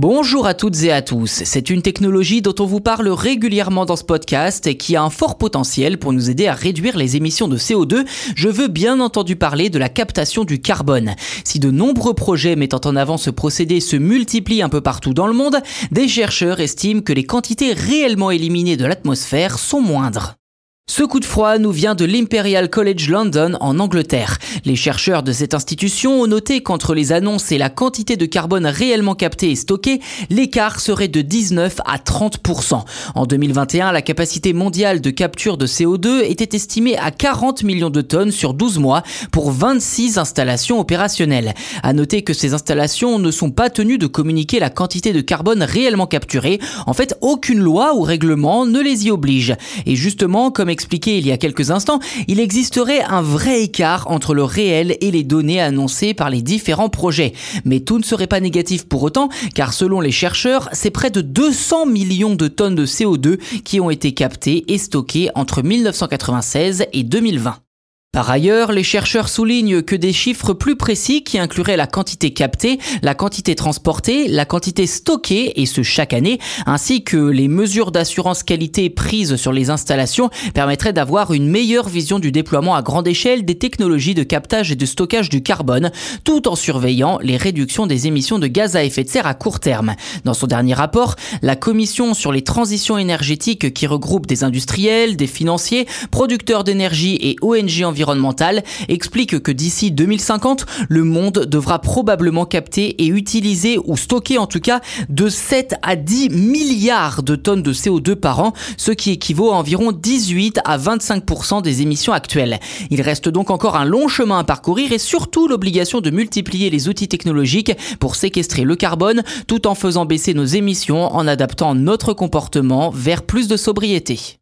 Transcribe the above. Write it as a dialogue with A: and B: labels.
A: Bonjour à toutes et à tous. C'est une technologie dont on vous parle régulièrement dans ce podcast et qui a un fort potentiel pour nous aider à réduire les émissions de CO2. Je veux bien entendu parler de la captation du carbone. Si de nombreux projets mettant en avant ce procédé se multiplient un peu partout dans le monde, des chercheurs estiment que les quantités réellement éliminées de l'atmosphère sont moindres. Ce coup de froid nous vient de l'Imperial College London en Angleterre. Les chercheurs de cette institution ont noté qu'entre les annonces et la quantité de carbone réellement captée et stockée, l'écart serait de 19 à 30%. En 2021, la capacité mondiale de capture de CO2 était estimée à 40 millions de tonnes sur 12 mois pour 26 installations opérationnelles. À noter que ces installations ne sont pas tenues de communiquer la quantité de carbone réellement capturée. En fait, aucune loi ou règlement ne les y oblige. Et justement, comme expliqué il y a quelques instants, il existerait un vrai écart entre le réel et les données annoncées par les différents projets. Mais tout ne serait pas négatif pour autant, car selon les chercheurs, c'est près de 200 millions de tonnes de CO2 qui ont été captées et stockées entre 1996 et 2020. Par ailleurs, les chercheurs soulignent que des chiffres plus précis qui incluraient la quantité captée, la quantité transportée, la quantité stockée, et ce chaque année, ainsi que les mesures d'assurance qualité prises sur les installations permettraient d'avoir une meilleure vision du déploiement à grande échelle des technologies de captage et de stockage du carbone, tout en surveillant les réductions des émissions de gaz à effet de serre à court terme. Dans son dernier rapport, la Commission sur les transitions énergétiques qui regroupe des industriels, des financiers, producteurs d'énergie et ONG environnementales explique que d'ici 2050, le monde devra probablement capter et utiliser ou stocker en tout cas de 7 à 10 milliards de tonnes de CO2 par an, ce qui équivaut à environ 18 à 25% des émissions actuelles. Il reste donc encore un long chemin à parcourir et surtout l'obligation de multiplier les outils technologiques pour séquestrer le carbone tout en faisant baisser nos émissions en adaptant notre comportement vers plus de sobriété.